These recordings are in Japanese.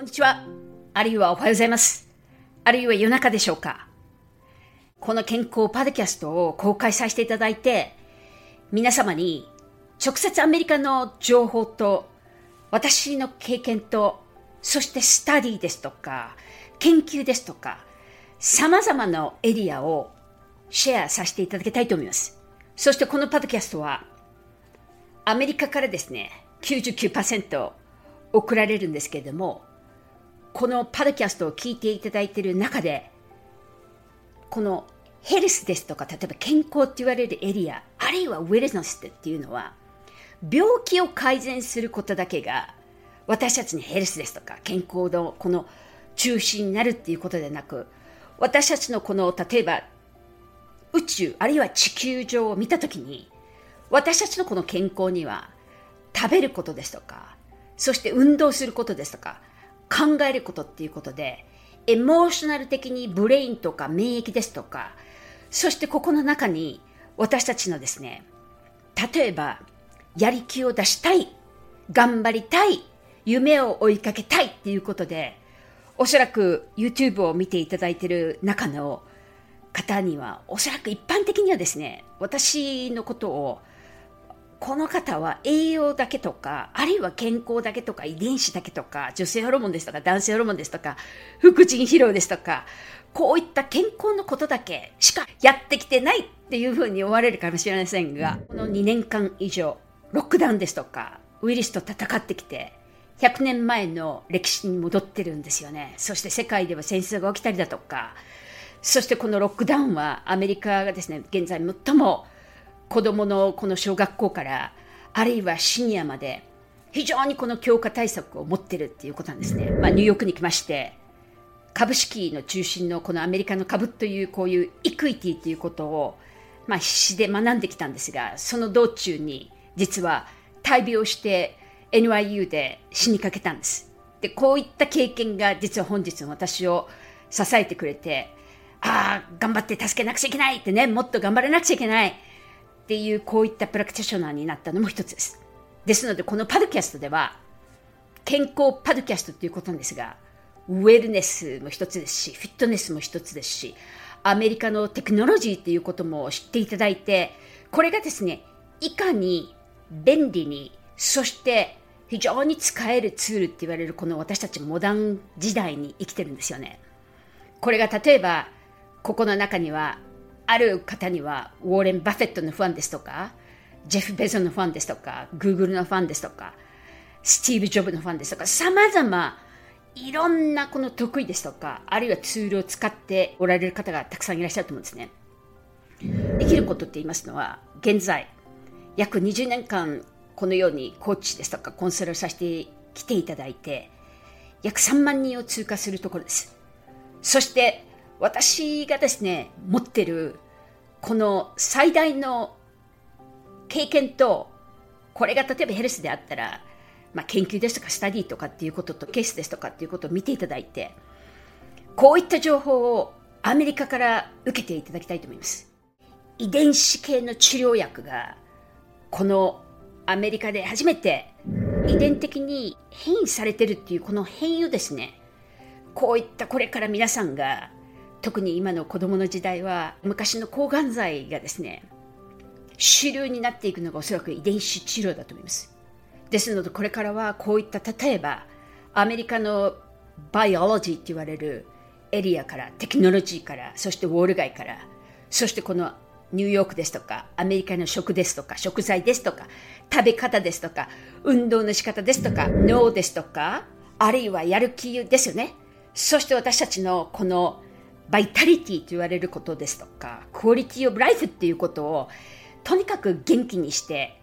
こんにちは。あるいはおはようございます。あるいは夜中でしょうか。この健康パドキャストを公開させていただいて、皆様に直接アメリカの情報と私の経験と、そしてスタディですとか、研究ですとか、様々なエリアをシェアさせていただきたいと思います。そしてこのパドキャストは、アメリカからですね、99%送られるんですけれども、このパドキャストを聞いていただいている中で、このヘルスですとか、例えば健康って言われるエリア、あるいはウェルネスっていうのは、病気を改善することだけが、私たちにヘルスですとか、健康のこの中心になるっていうことでなく、私たちのこの、例えば、宇宙、あるいは地球上を見たときに、私たちのこの健康には、食べることですとか、そして運動することですとか、考えることっていうことで、エモーショナル的にブレインとか免疫ですとか、そしてここの中に私たちのですね、例えば、やり気を出したい、頑張りたい、夢を追いかけたいっていうことで、おそらく YouTube を見ていただいている中の方には、おそらく一般的にはですね、私のことをこの方は栄養だけとか、あるいは健康だけとか、遺伝子だけとか、女性ホルモンですとか、男性ホルモンですとか、副腎疲労ですとか、こういった健康のことだけしかやってきてないっていうふうに思われるかもしれませんが、この2年間以上、ロックダウンですとか、ウイルスと戦ってきて、100年前の歴史に戻ってるんですよね。そして世界では戦争が起きたりだとか、そしてこのロックダウンはアメリカがですね、現在最も子どものこの小学校からあるいはシニアまで非常にこの強化対策を持ってるっていうことなんですね。まあ、ニューヨークに来まして株式の中心のこのアメリカの株というこういうイクイティということを、まあ、必死で学んできたんですがその道中に実は大病して NYU で死にかけたんです。でこういった経験が実は本日の私を支えてくれてああ頑張って助けなくちゃいけないってねもっと頑張らなくちゃいけないっていうこういったプラクティショナーになったのも一つです。ですのでこのパドキャストでは健康パドキャストということなんですがウェルネスも一つですしフィットネスも一つですしアメリカのテクノロジーということも知っていただいてこれがですねいかに便利にそして非常に使えるツールって言われるこの私たちモダン時代に生きてるんですよね。これが例えばここの中にはある方にはウォーレン・バフェットのファンですとか、ジェフ・ベゾンのファンですとか、グーグルのファンですとか、スティーブ・ジョブのファンですとか、様々いろんなこの得意ですとか、あるいはツールを使っておられる方がたくさんいらっしゃると思うんですね。できることって言いますのは、現在、約20年間このようにコーチですとかコンサルをさせてきていただいて、約3万人を通過するところです。そして私がですね、持ってるこの最大の経験と、これが例えばヘルスであったら、まあ、研究ですとかスタディとかっていうこととケースですとかっていうことを見ていただいて、こういった情報をアメリカから受けていただきたいと思います。遺伝子系の治療薬が、このアメリカで初めて遺伝的に変異されてるっていうこの変異をですね、こういったこれから皆さんが特に今の子供の時代は昔の抗がん剤がですね主流になっていくのがおそらく遺伝子治療だと思います。ですのでこれからはこういった例えばアメリカのバイオロジーって言われるエリアからテクノロジーからそしてウォール街からそしてこのニューヨークですとかアメリカの食ですとか食材ですとか食べ方ですとか運動の仕方ですとか脳ですとかあるいはやる気ですよね。そして私たちのこのバイタリティと言われることですとか、クオリティオブライフっていうことを、とにかく元気にして、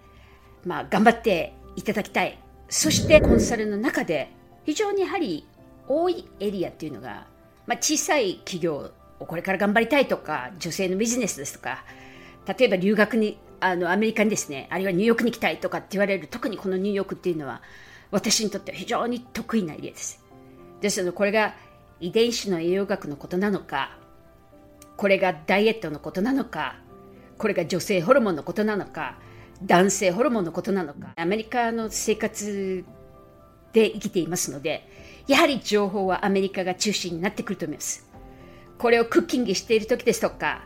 まあ、頑張っていただきたい。そしてコンサルの中で、非常にやはり多いエリアっていうのが、まあ、小さい企業をこれから頑張りたいとか、女性のビジネスですとか、例えば留学に、あの、アメリカにですね、あるいはニューヨークに行きたいとかって言われる、特にこのニューヨークっていうのは、私にとっては非常に得意なエリアです。ですので、これが遺伝子の栄養学のことなのかこれがダイエットのことなのかこれが女性ホルモンのことなのか男性ホルモンのことなのかアメリカの生活で生きていますので、やはり情報はアメリカが中心になってくると思います。これをクッキングしている時ですとか、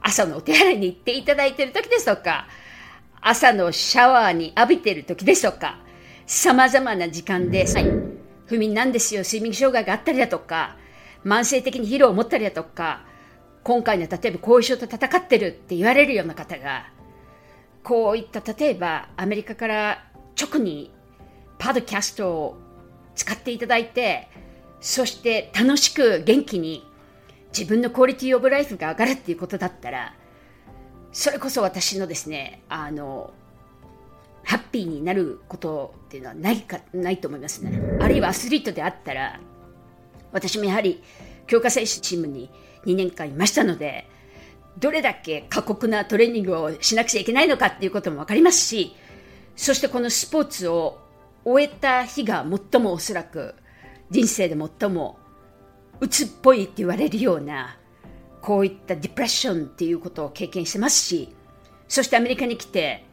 朝のお手洗いに行っていただいている時ですとか、朝のシャワーに浴びている時ですとか、様々な時間で、はい、不眠なんですよ、睡眠障害があったりだとか、慢性的に疲労を持ったりだとか、今回の例えば後遺症と戦ってるって言われるような方が、こういった例えばアメリカから直にパドキャストを使っていただいて、そして楽しく元気に自分のクオリティオブライフが上がるっていうことだったら、それこそ私のですね、あの、ハッピーになることっていうのはないか、ないと思いますね。あるいはアスリートであったら、私もやはり強化選手チームに2年間いましたので、どれだけ過酷なトレーニングをしなくちゃいけないのかっていうことも分かりますし、そしてこのスポーツを終えた日が最もおそらく人生で最も鬱っぽいって言われるようなこういったディプレッションっていうことを経験してますしそしてアメリカに来て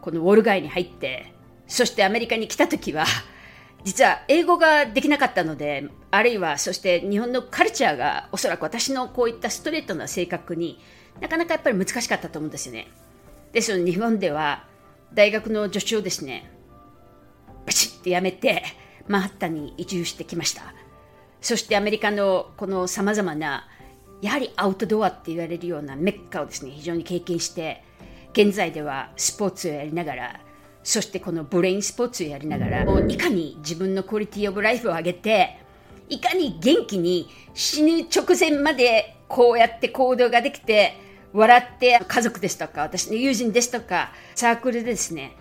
このウォール街に入ってそしてアメリカに来た時は 実は英語ができなかったのであるいはそして日本のカルチャーがおそらく私のこういったストレートな性格になかなかやっぱり難しかったと思うんですよね。ですので日本では大学の助手をですねバチッとやめてマンハッタンに移住してきました。そしてアメリカのこのさまざまなやはりアウトドアって言われるようなメッカをですね非常に経験して現在ではスポーツをやりながらそしてこのブレインスポーツをやりながらいかに自分のクオリティオブライフを上げていかに元気に死ぬ直前までこうやって行動ができて笑って家族ですとか私の友人ですとかサークルでですね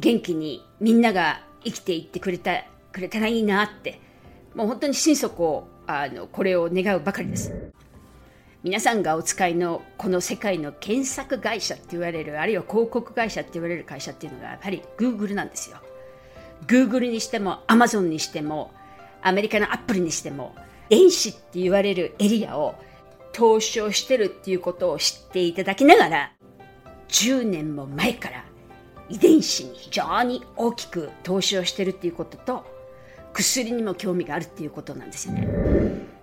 元気にみんなが生きていってくれたくれたらいいなってもう本当に心底あのこれを願うばかりです皆さんがお使いのこの世界の検索会社って言われるあるいは広告会社って言われる会社っていうのがやっぱり Google なんですよ。Google にしても Amazon にしてもアメリカのアップルにしても電子って言われるエリアを投資をしてるっていうことを知っていただきながら10年も前から遺伝子に非常に大きく投資をしてるっていうことと薬にも興味があるっていうことなんですよね。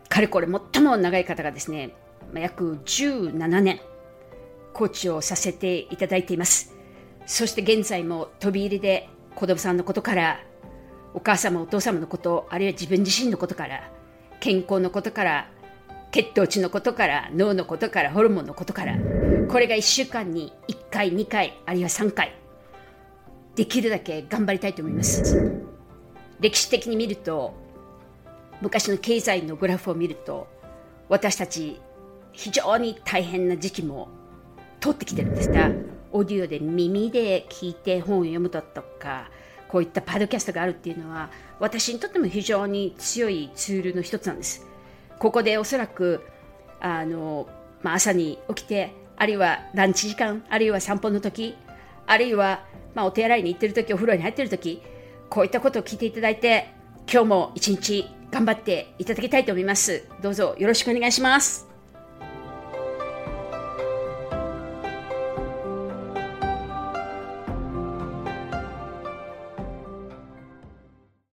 かれこれ最も長い方がですね約17年コーチをさせていただいています。そして現在も飛び入りで子供さんのことからお母様お父様のことあるいは自分自身のことから健康のことから血糖値のことから脳のことからホルモンのことからこれが1週間に1回2回あるいは3回できるだけ頑張りたいと思います。歴史的に見ると昔の経済のグラフを見ると私たち非常に大変な時期も通ってきてるんですが、オーディオで耳で聞いて本を読むだとか、こういったパドキャストがあるっていうのは、私にとっても非常に強いツールの一つなんです。ここでおそらく、あの、まあ、朝に起きて、あるいはランチ時間、あるいは散歩の時、あるいは、まあ、お手洗いに行ってる時、お風呂に入ってる時、こういったことを聞いていただいて、今日も一日頑張っていただきたいと思います。どうぞよろしくお願いします。